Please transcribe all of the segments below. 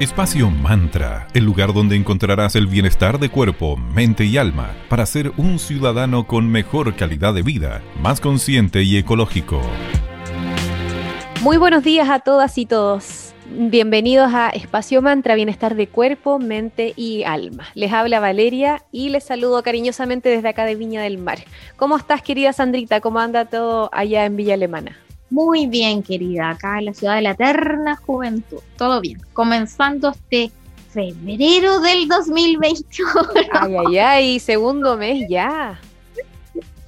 Espacio Mantra, el lugar donde encontrarás el bienestar de cuerpo, mente y alma para ser un ciudadano con mejor calidad de vida, más consciente y ecológico. Muy buenos días a todas y todos. Bienvenidos a Espacio Mantra, bienestar de cuerpo, mente y alma. Les habla Valeria y les saludo cariñosamente desde acá de Viña del Mar. ¿Cómo estás, querida Sandrita? ¿Cómo anda todo allá en Villa Alemana? Muy bien, querida, acá en la ciudad de la eterna juventud. Todo bien. Comenzando este febrero del 2021. Ay, ay, ay, segundo mes ya.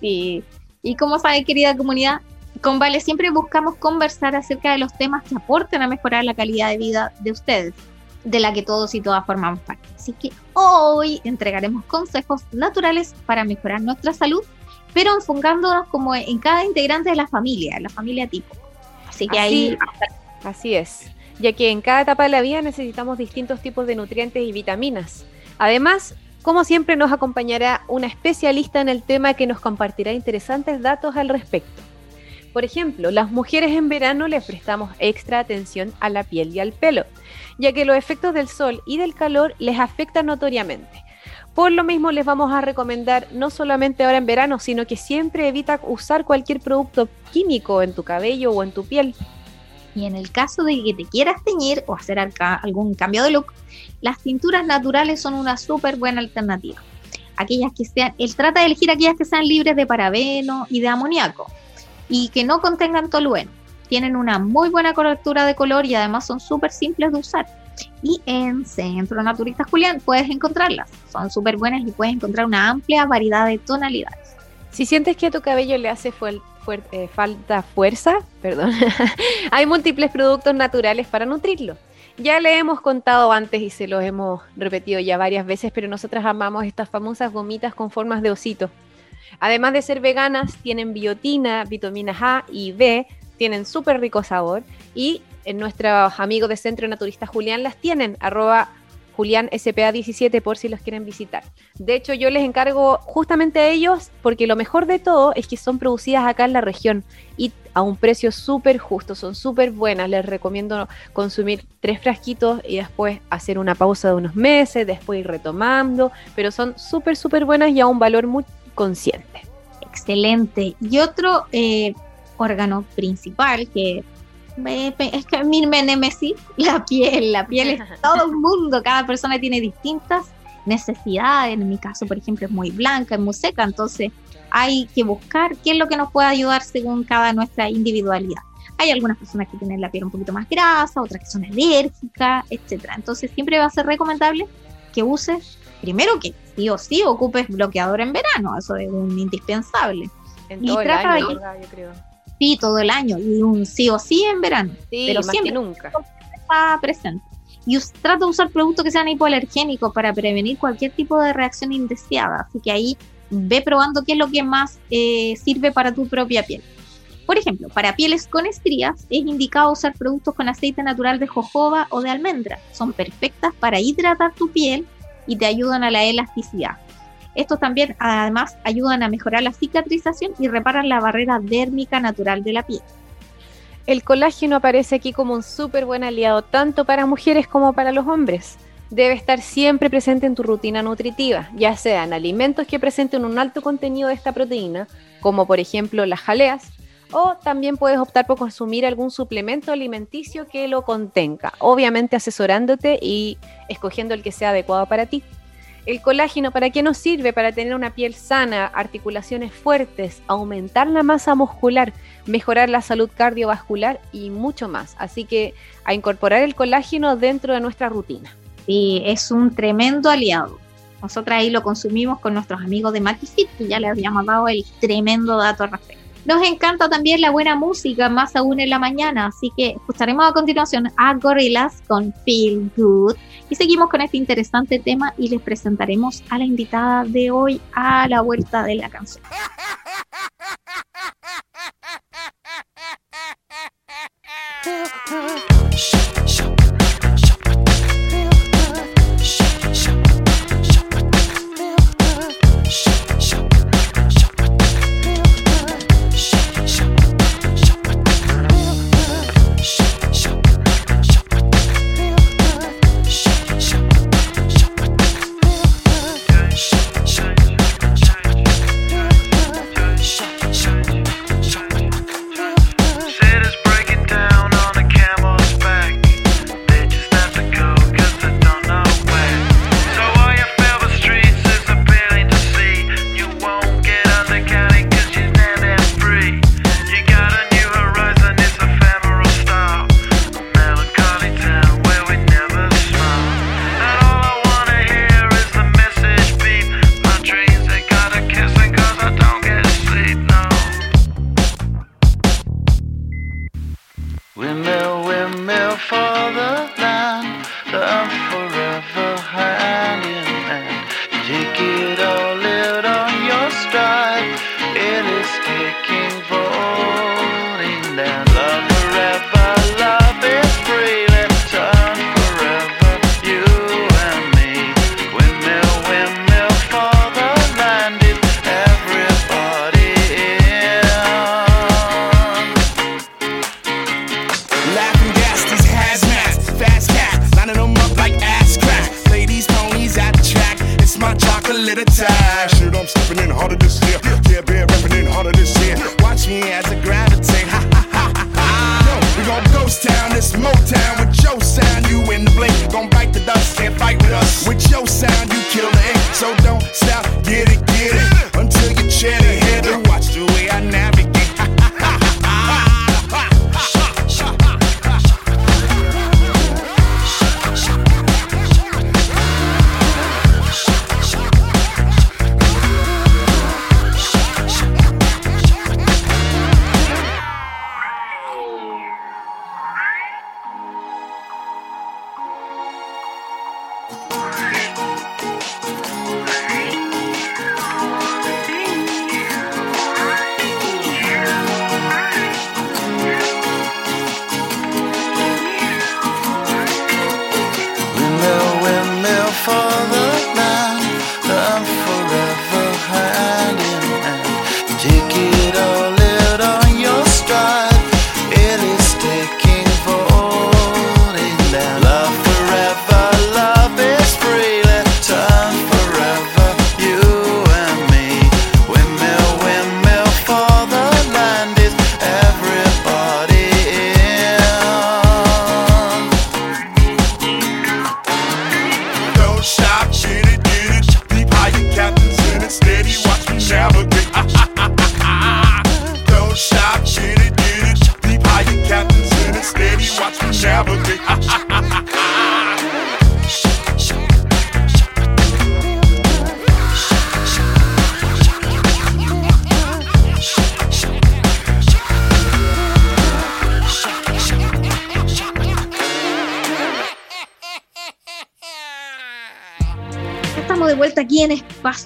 Sí. Y como sabe, querida comunidad, con Vale siempre buscamos conversar acerca de los temas que aporten a mejorar la calidad de vida de ustedes, de la que todos y todas formamos parte. Así que hoy entregaremos consejos naturales para mejorar nuestra salud pero enfocándonos como en cada integrante de la familia, la familia tipo. Así que ahí... Así es, ya que en cada etapa de la vida necesitamos distintos tipos de nutrientes y vitaminas. Además, como siempre nos acompañará una especialista en el tema que nos compartirá interesantes datos al respecto. Por ejemplo, las mujeres en verano les prestamos extra atención a la piel y al pelo, ya que los efectos del sol y del calor les afectan notoriamente. Por lo mismo les vamos a recomendar no solamente ahora en verano, sino que siempre evita usar cualquier producto químico en tu cabello o en tu piel. Y en el caso de que te quieras teñir o hacer algún cambio de look, las tinturas naturales son una súper buena alternativa. Aquellas que sean, él trata de elegir aquellas que sean libres de parabeno y de amoníaco y que no contengan tolueno. Tienen una muy buena cobertura de color y además son súper simples de usar y en Centro Naturista Julián puedes encontrarlas. Son súper buenas y puedes encontrar una amplia variedad de tonalidades. Si sientes que a tu cabello le hace eh, falta fuerza, perdón, hay múltiples productos naturales para nutrirlo. Ya le hemos contado antes y se los hemos repetido ya varias veces, pero nosotras amamos estas famosas gomitas con formas de osito. Además de ser veganas, tienen biotina, vitaminas A y B, tienen súper rico sabor y en nuestros amigos de Centro Naturista Julián las tienen, arroba Julián SPA17 por si los quieren visitar. De hecho, yo les encargo justamente a ellos porque lo mejor de todo es que son producidas acá en la región y a un precio súper justo, son súper buenas. Les recomiendo consumir tres frasquitos y después hacer una pausa de unos meses, después ir retomando, pero son súper, súper buenas y a un valor muy consciente. Excelente. Y otro eh, órgano principal que es que mi nemesis, la piel, la piel es todo el mundo, cada persona tiene distintas necesidades, en mi caso por ejemplo es muy blanca, es muy seca, entonces hay que buscar qué es lo que nos puede ayudar según cada nuestra individualidad. Hay algunas personas que tienen la piel un poquito más grasa, otras que son alérgicas, etcétera. Entonces siempre va a ser recomendable que uses, primero que sí o sí ocupes bloqueador en verano, eso es un indispensable. En todo el año, yo creo sí todo el año y un sí o sí en verano. pero siempre nunca. Está presente. Y trata de usar productos que sean hipoalergénicos para prevenir cualquier tipo de reacción indeseada. Así que ahí ve probando qué es lo que más eh, sirve para tu propia piel. Por ejemplo, para pieles con estrías es indicado usar productos con aceite natural de jojoba o de almendra. Son perfectas para hidratar tu piel y te ayudan a la elasticidad. Estos también además ayudan a mejorar la cicatrización y reparan la barrera dérmica natural de la piel. El colágeno aparece aquí como un súper buen aliado tanto para mujeres como para los hombres. Debe estar siempre presente en tu rutina nutritiva, ya sean alimentos que presenten un alto contenido de esta proteína, como por ejemplo las jaleas, o también puedes optar por consumir algún suplemento alimenticio que lo contenga, obviamente asesorándote y escogiendo el que sea adecuado para ti. El colágeno, ¿para qué nos sirve? Para tener una piel sana, articulaciones fuertes, aumentar la masa muscular, mejorar la salud cardiovascular y mucho más. Así que a incorporar el colágeno dentro de nuestra rutina. Sí, es un tremendo aliado. Nosotras ahí lo consumimos con nuestros amigos de Matifit, que ya les habíamos dado el tremendo dato al respecto. Nos encanta también la buena música, más aún en la mañana, así que escucharemos a continuación a Gorillaz con Feel Good y seguimos con este interesante tema y les presentaremos a la invitada de hoy a la vuelta de la canción. gon' bite the dust, can't fight with us. With your sound, you kill the ink. So don't stop, get it, get it.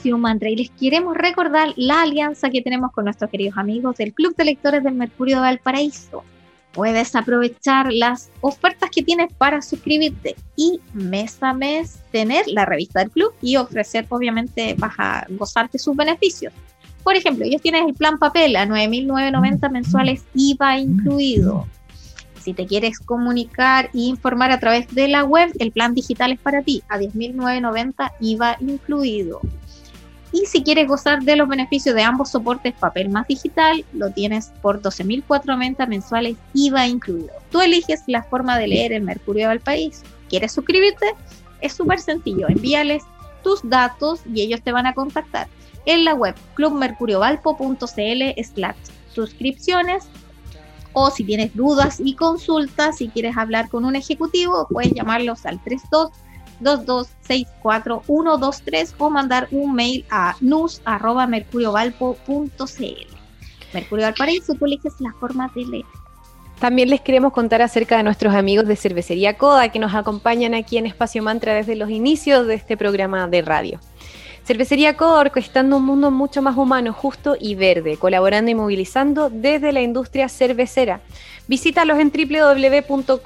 Espacio Mantra y les queremos recordar la alianza que tenemos con nuestros queridos amigos del Club de Lectores del Mercurio de Valparaíso. Puedes aprovechar las ofertas que tienes para suscribirte y mes a mes tener la revista del club y ofrecer, obviamente, vas a gozarte sus beneficios. Por ejemplo, ellos tienen el plan papel a 9.990 mensuales IVA incluido si te quieres comunicar e informar a través de la web, el plan digital es para ti, a 10.990 IVA incluido. Y si quieres gozar de los beneficios de ambos soportes papel más digital, lo tienes por 12.490 mensuales IVA incluido. Tú eliges la forma de leer el Mercurio del país. ¿Quieres suscribirte? Es súper sencillo. Envíales tus datos y ellos te van a contactar en la web clubmercuriovalpo.cl slash suscripciones o si tienes dudas y consultas, si quieres hablar con un ejecutivo, puedes llamarlos al 32 2264123 o mandar un mail a nus@mercuriovalpo.cl. Mercurio Valparaíso, tú eliges la forma de leer. También les queremos contar acerca de nuestros amigos de Cervecería Coda que nos acompañan aquí en Espacio Mantra desde los inicios de este programa de radio. Cervecería Coda orquestando un mundo mucho más humano, justo y verde, colaborando y movilizando desde la industria cervecera. Visítalos en www.coda.cl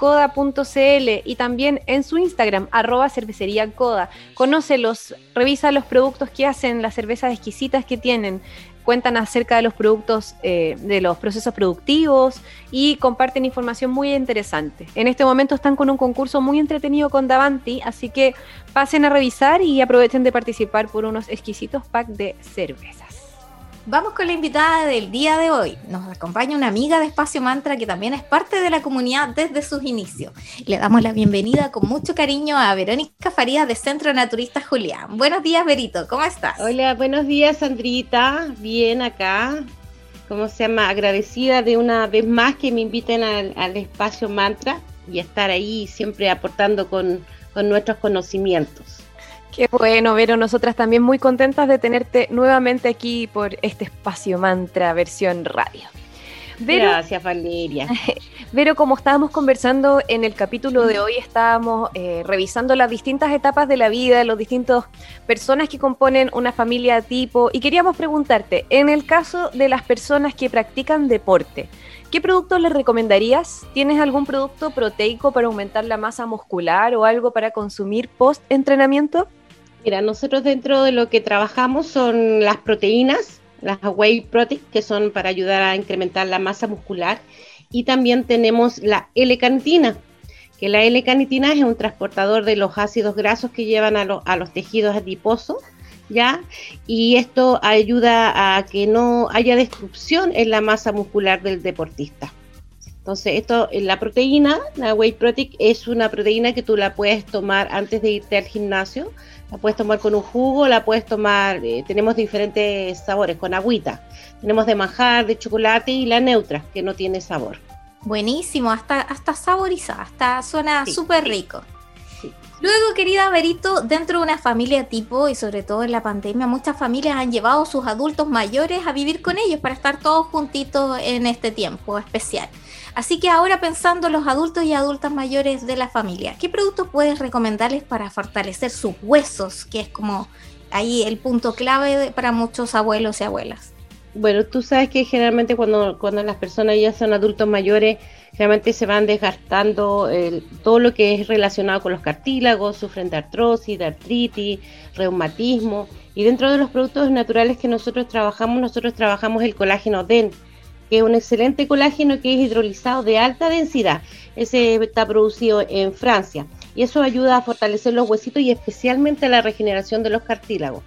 y también en su Instagram, arroba cervecería. Conócelos, revisa los productos que hacen, las cervezas exquisitas que tienen, cuentan acerca de los productos, eh, de los procesos productivos y comparten información muy interesante. En este momento están con un concurso muy entretenido con Davanti, así que pasen a revisar y aprovechen de participar por unos exquisitos packs de cervezas. Vamos con la invitada del día de hoy. Nos acompaña una amiga de Espacio Mantra que también es parte de la comunidad desde sus inicios. Le damos la bienvenida con mucho cariño a Verónica Farías de Centro Naturista Julián. Buenos días, Verito, ¿cómo estás? Hola, buenos días, Sandrita. Bien acá. ¿Cómo se llama? Agradecida de una vez más que me inviten al, Espacio Mantra y estar ahí siempre aportando con, con nuestros conocimientos. Qué bueno, Vero. Nosotras también muy contentas de tenerte nuevamente aquí por este espacio mantra versión radio. Gracias, Valeria. Vero, como estábamos conversando en el capítulo de hoy, estábamos eh, revisando las distintas etapas de la vida, los distintos personas que componen una familia tipo, y queríamos preguntarte, en el caso de las personas que practican deporte, ¿qué productos les recomendarías? ¿Tienes algún producto proteico para aumentar la masa muscular o algo para consumir post entrenamiento? Mira, nosotros dentro de lo que trabajamos son las proteínas, las whey protein, que son para ayudar a incrementar la masa muscular, y también tenemos la L-carnitina, que la L-carnitina es un transportador de los ácidos grasos que llevan a, a los tejidos adiposos, ¿ya? Y esto ayuda a que no haya destrucción en la masa muscular del deportista. Entonces, esto, la proteína, la whey protein, es una proteína que tú la puedes tomar antes de irte al gimnasio. La puedes tomar con un jugo, la puedes tomar, eh, tenemos diferentes sabores, con agüita. Tenemos de manjar, de chocolate y la neutra, que no tiene sabor. Buenísimo, hasta, hasta saborizada, hasta suena súper rico. Luego, querida Berito, dentro de una familia tipo y sobre todo en la pandemia, muchas familias han llevado a sus adultos mayores a vivir con ellos para estar todos juntitos en este tiempo especial. Así que ahora pensando en los adultos y adultas mayores de la familia, ¿qué productos puedes recomendarles para fortalecer sus huesos? Que es como ahí el punto clave para muchos abuelos y abuelas. Bueno, tú sabes que generalmente cuando, cuando las personas ya son adultos mayores, generalmente se van desgastando todo lo que es relacionado con los cartílagos, sufren de artrosis, de artritis, reumatismo. Y dentro de los productos naturales que nosotros trabajamos, nosotros trabajamos el colágeno DEN, que es un excelente colágeno que es hidrolizado de alta densidad. Ese está producido en Francia. Y eso ayuda a fortalecer los huesitos y especialmente la regeneración de los cartílagos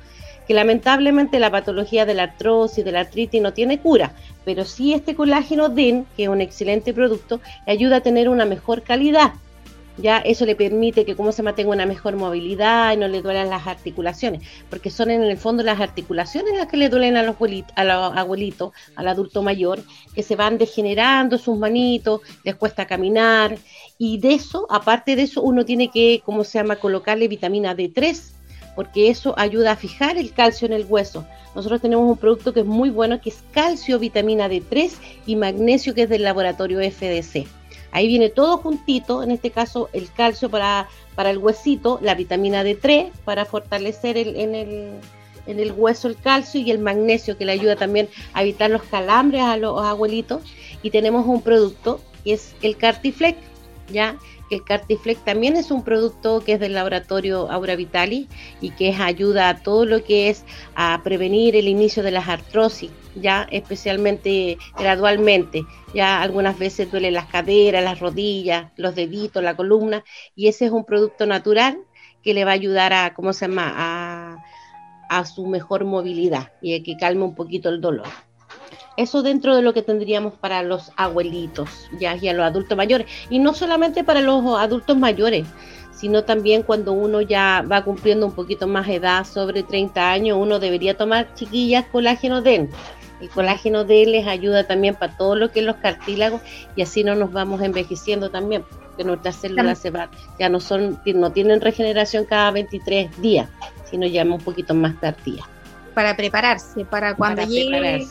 que lamentablemente la patología de la artrosis, de la artritis no tiene cura, pero sí este colágeno DEN, que es un excelente producto, ayuda a tener una mejor calidad. Ya eso le permite que como se mantenga una mejor movilidad y no le duelan las articulaciones, porque son en el fondo las articulaciones las que le duelen a los, abuelitos, a los abuelitos, al adulto mayor, que se van degenerando sus manitos, les cuesta caminar, y de eso, aparte de eso, uno tiene que, ¿cómo se llama?, colocarle vitamina D3 porque eso ayuda a fijar el calcio en el hueso. Nosotros tenemos un producto que es muy bueno, que es calcio, vitamina D3 y magnesio, que es del laboratorio FDC. Ahí viene todo juntito, en este caso el calcio para, para el huesito, la vitamina D3 para fortalecer en, el, en el hueso el calcio y el magnesio que le ayuda también a evitar los calambres a los abuelitos. Y tenemos un producto que es el Cartiflex, ¿ya? El Cartiflex también es un producto que es del laboratorio Aura Vitali y que ayuda a todo lo que es a prevenir el inicio de las artrosis, ya especialmente gradualmente. Ya algunas veces duelen las caderas, las rodillas, los deditos, la columna y ese es un producto natural que le va a ayudar a, ¿cómo se llama?, a, a su mejor movilidad y a que calme un poquito el dolor. Eso dentro de lo que tendríamos para los abuelitos ya y a los adultos mayores. Y no solamente para los adultos mayores, sino también cuando uno ya va cumpliendo un poquito más edad, sobre 30 años, uno debería tomar chiquillas colágeno DEN. El colágeno D les ayuda también para todo lo que es los cartílagos y así no nos vamos envejeciendo también, que nuestras células se van, ya no son, no tienen regeneración cada 23 días, sino ya un poquito más tardía. Para prepararse, para cuando llegue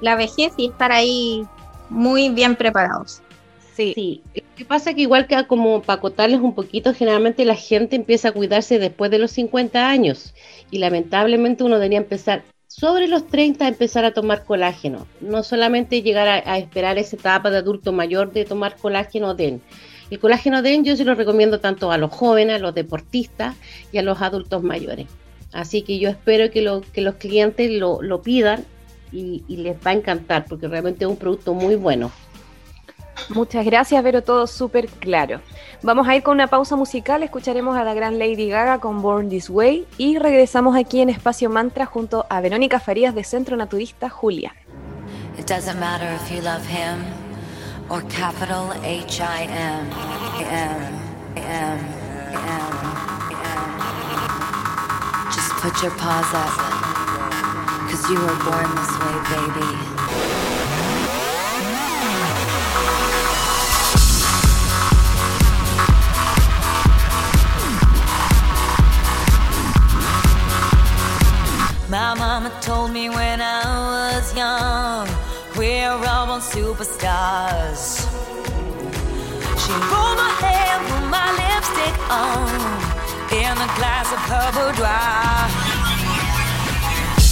la vejez y estar ahí muy bien preparados. Sí. sí. Lo que pasa es que igual que como para acotarles un poquito, generalmente la gente empieza a cuidarse después de los 50 años y lamentablemente uno debería empezar sobre los 30 a empezar a tomar colágeno. No solamente llegar a, esperar esa etapa de adulto mayor de tomar colágeno DEN. El colágeno DEN yo se lo recomiendo tanto a los jóvenes, a los deportistas y a los adultos mayores. Así que yo espero que, lo, que los clientes lo, lo pidan y, les va a encantar porque realmente es un producto muy bueno. Muchas gracias, Vero, todo súper claro. Vamos a ir con una pausa musical, escucharemos a la gran Lady Gaga con Born This Way y regresamos aquí en Espacio Mantra junto a Verónica Farías de Centro Naturista Julia. It doesn't matter if you love him or capital H I M M M M Just put your paws up. Cause you were born this way, baby. My mama told me when I was young, we're all born superstars. She rolled my hair, put my lipstick on, in a glass of her boudoir.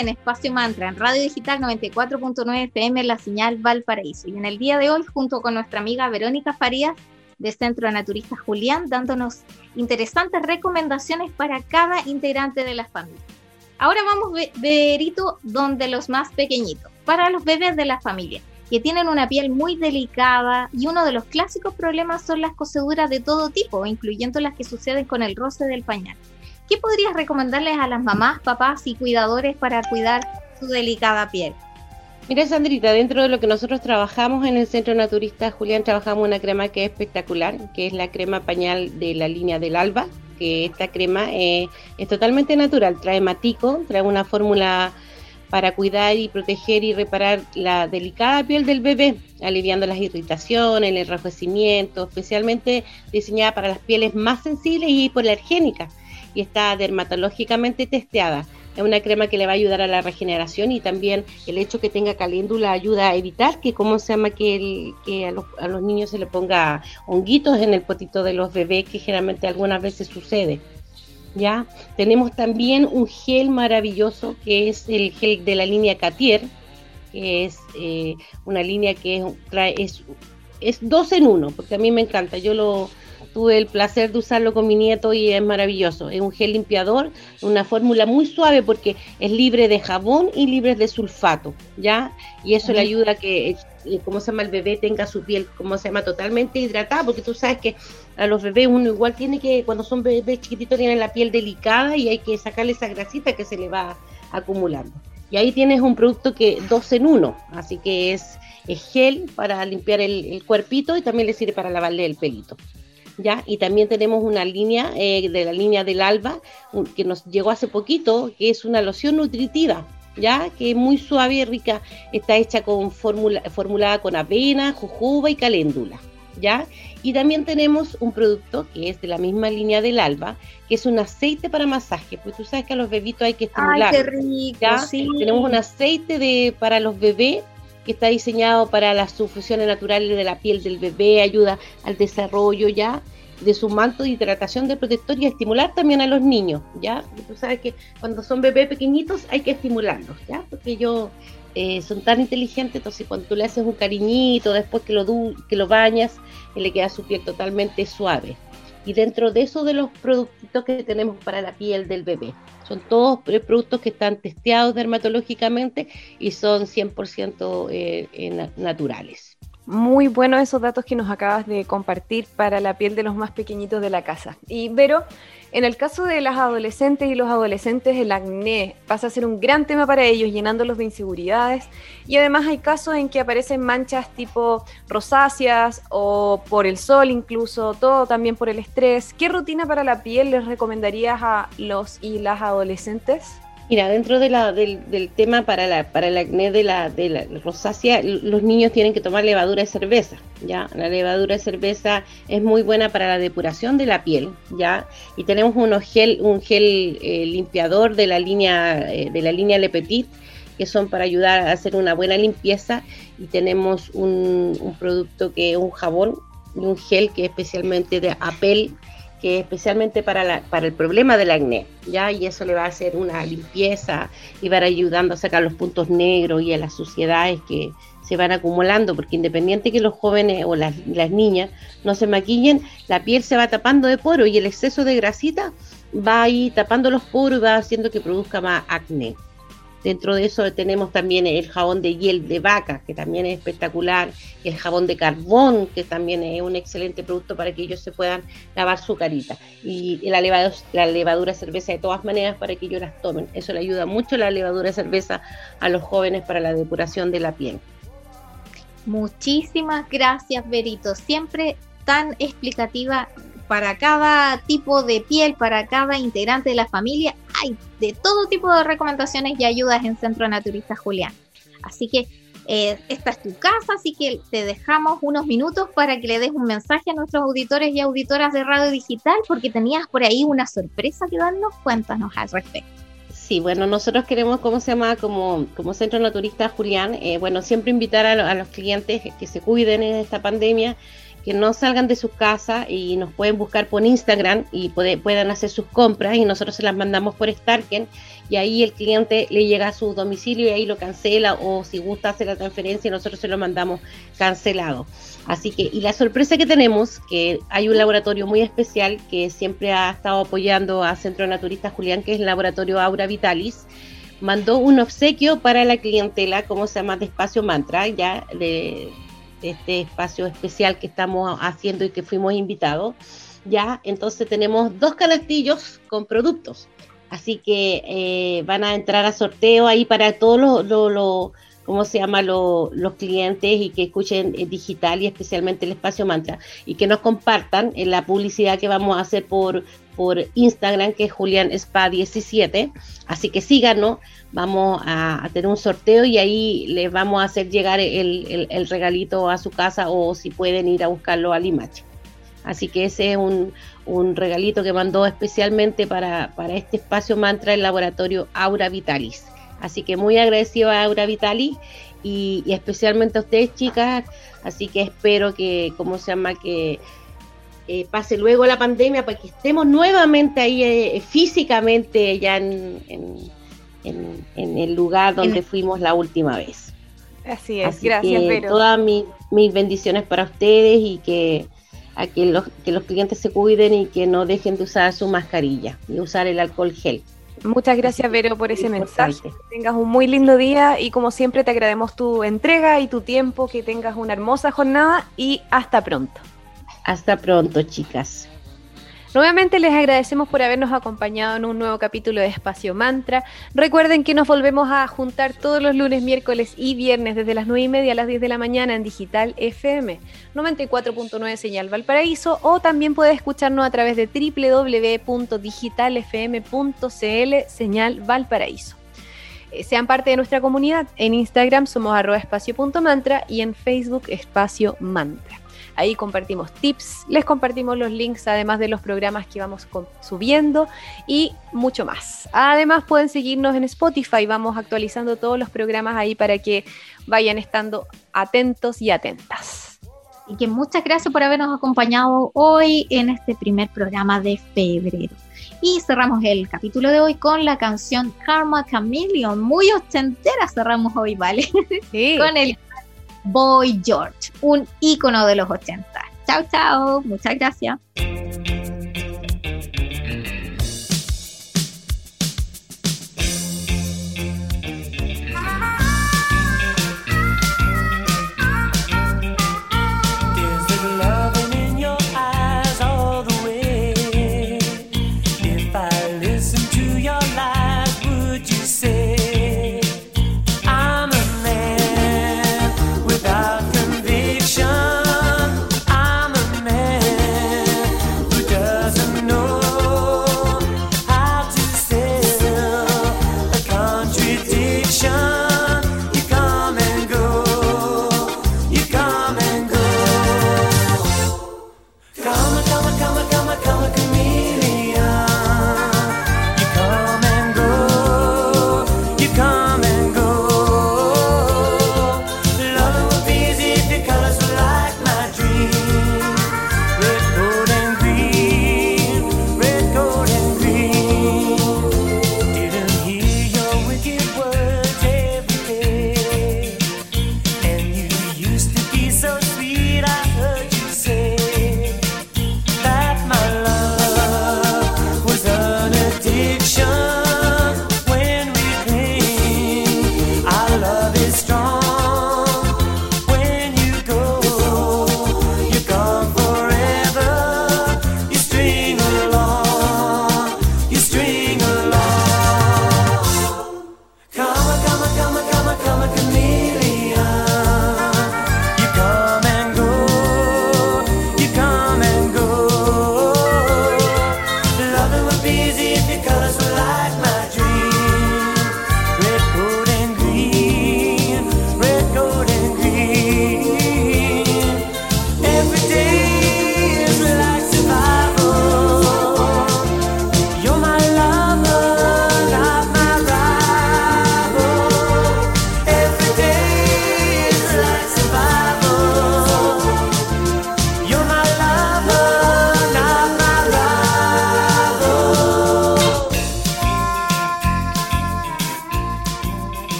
en Espacio Mantra, en Radio Digital 94.9 FM, la señal Valparaíso. Y en el día de hoy, junto con nuestra amiga Verónica Farías, de Centro Naturista Julián, dándonos interesantes recomendaciones para cada integrante de la familia. Ahora vamos, Berito, donde los más pequeñitos, para los bebés de la familia, que tienen una piel muy delicada y uno de los clásicos problemas son las coseduras de todo tipo, incluyendo las que suceden con el roce del pañal. ¿Qué podrías recomendarles a las mamás, papás y cuidadores para cuidar su delicada piel? Mira, Sandrita, dentro de lo que nosotros trabajamos en el Centro Naturista Julián, trabajamos una crema que es espectacular, que es la crema pañal de la línea del Alba, que esta crema eh, es totalmente natural, trae matico, trae una fórmula para cuidar y proteger y reparar la delicada piel del bebé, aliviando las irritaciones, el enrojecimiento, especialmente diseñada para las pieles más sensibles y hipoalergénicas, y está dermatológicamente testeada. Es una crema que le va a ayudar a la regeneración y también el hecho que tenga caléndula ayuda a evitar que, ¿cómo se llama? Que, el- que a, los, niños se le ponga honguitos en el potito de los bebés, que generalmente algunas veces sucede. ¿Ya? Tenemos también un gel maravilloso que es el gel de la línea Catier, que es eh, una línea que es, trae, es, es dos en uno, porque a mí me encanta. Yo lo tuve el placer de usarlo con mi nieto y es maravilloso. Es un gel limpiador, una fórmula muy suave porque es libre de jabón y libre de sulfato, ¿ya? Y eso le ayuda a que, eh, ¿cómo se llama? El bebé tenga su piel, ¿cómo se llama? Totalmente hidratada, porque tú sabes que a los bebés uno igual tiene que, cuando son bebés chiquititos, tienen la piel delicada y hay que sacarle esa grasita que se le va acumulando. Y ahí tienes un producto que dos en uno, así que es, es gel para limpiar el, el cuerpito y también le sirve para lavarle el pelito. ¿Ya? Y también tenemos una línea eh, de la línea del alba que nos llegó hace poquito, que es una loción nutritiva, ¿ya? Que es muy suave y rica, está hecha con fórmula, formulada con avena, jojoba y caléndula, ¿ya? Y también tenemos un producto que es de la misma línea del alba, que es un aceite para masaje, pues tú sabes que a los bebitos hay que Ay, estimular. qué rico, ¿ya? sí. Tenemos un aceite de, para los bebés que está diseñado para las sufusiones naturales de la piel del bebé, ayuda al desarrollo ya de su manto de hidratación de protector y estimular también a los niños, ¿ya? Tú sabes que cuando son bebés pequeñitos hay que estimularlos, ¿ya? Porque ellos eh, son tan inteligentes, entonces cuando tú le haces un cariñito, después que lo, du- que lo bañas, eh, le queda su piel totalmente suave. Y dentro de eso de los productos que tenemos para la piel del bebé, son todos productos que están testeados dermatológicamente y son 100% eh, eh, na- naturales. Muy buenos esos datos que nos acabas de compartir para la piel de los más pequeñitos de la casa. Y Vero, en el caso de las adolescentes y los adolescentes, el acné pasa a ser un gran tema para ellos, llenándolos de inseguridades. Y además hay casos en que aparecen manchas tipo rosáceas o por el sol incluso, todo también por el estrés. ¿Qué rutina para la piel les recomendarías a los y las adolescentes? Mira, dentro de la, del, tema para, la, para el acné de la, de la rosácea, los niños tienen que tomar levadura de cerveza, ¿ya? La levadura de cerveza es muy buena para la depuración de la piel, ¿ya? Y tenemos unos gel, un gel eh, limpiador de la línea, eh, de la línea Le Petit, que son para ayudar a hacer una buena limpieza, y tenemos un, un producto que es un jabón y un gel que es especialmente de Apel, especialmente para, para el problema del acné, ¿ya? Y eso le va a hacer una limpieza y va a ayudando a sacar los puntos negros y a las suciedades que se van acumulando, porque independiente que los jóvenes o las, las niñas no se maquillen, la piel se va tapando de poro y el exceso de grasita va ahí tapando los poros y va haciendo que produzca más acné. Dentro de eso tenemos también el jabón de hiel de vaca, que también es espectacular, el jabón de carbón, que también es un excelente producto para que ellos se puedan lavar su carita. Y la levadura, la levadura cerveza de todas maneras para que ellos las tomen. Eso le ayuda mucho la levadura cerveza a los jóvenes para la depuración de la piel. Muchísimas gracias, Berito. Siempre tan explicativa para cada tipo de piel, para cada integrante de la familia. Hay de todo tipo de recomendaciones y ayudas en Centro Naturista Julián. Así que eh, esta es tu casa, así que te dejamos unos minutos para que le des un mensaje a nuestros auditores y auditoras de Radio Digital, porque tenías por ahí una sorpresa que darnos. Cuéntanos al respecto. Sí, bueno, nosotros queremos, ¿cómo se llama? Como, Centro Naturista Julián, eh, bueno, siempre invitar a los clientes que se cuiden en esta pandemia, que no salgan de sus casas y nos pueden buscar por Instagram y puedan hacer sus compras y nosotros se las mandamos por Starken y ahí el cliente le llega a su domicilio y ahí lo cancela o si gusta hacer la transferencia nosotros se lo mandamos cancelado. Así que, y la sorpresa que tenemos, que hay un laboratorio muy especial que siempre ha estado apoyando a Centro Naturista Julián, que es el laboratorio Aura Vitalis, mandó un obsequio para la clientela, como se llama, de Espacio Mantra, ya de este espacio especial que estamos haciendo y que fuimos invitados. Ya, entonces tenemos dos canastillos con productos. Así que eh, van a entrar a sorteo ahí para todos los, ¿cómo se llama? Lo- los clientes y que escuchen digital y especialmente el espacio mantra y que nos compartan en la publicidad que vamos a hacer por, por Instagram, que es Julián Spa 17. Así que síganos, vamos a, tener un sorteo y ahí les vamos a hacer llegar el, el- el regalito a su casa o si pueden ir a buscarlo a Limache. Así que ese es un, un regalito que mandó especialmente para, para este espacio mantra el laboratorio Aura Vitalis. Así que muy agradecido a Aura Vitalis y, y especialmente a ustedes chicas. Así que espero que, ¿cómo se llama? Que eh, pase luego la pandemia para que estemos nuevamente ahí eh, físicamente ya en, en- en- en el lugar donde fuimos la última vez. Así es, Así gracias, que Vero. todas mi- mis bendiciones para ustedes y que a que los, que los clientes se cuiden y que no dejen de usar su mascarilla y usar el alcohol gel. Muchas gracias, Vero, por ese mensaje. Que tengas un muy lindo día y como siempre te agradecemos tu entrega y tu tiempo, que tengas una hermosa jornada y hasta pronto. Hasta pronto, chicas. Nuevamente les agradecemos por habernos acompañado en un nuevo capítulo de Espacio Mantra. Recuerden que nos volvemos a juntar todos los lunes, miércoles y viernes desde las 9 y media a las 10 de la mañana en Digital FM 94.9 Señal Valparaíso o también puede escucharnos a través de www.digitalfm.cl Señal Valparaíso. Eh, Sean parte de nuestra comunidad. En Instagram somos arroba espacio.mantra y en Facebook espacio mantra. Ahí compartimos tips, les compartimos los links además de los programas que vamos subiendo y mucho más. Además pueden seguirnos en Spotify, vamos actualizando todos los programas ahí para que vayan estando atentos y atentas. Y que muchas gracias por habernos acompañado hoy en este primer programa de febrero. Y cerramos el capítulo de hoy con la canción Karma Chameleon, muy ochentera cerramos hoy, ¿vale? Sí. con el Boy George, un ícono de los 80. Chao, chao, muchas gracias.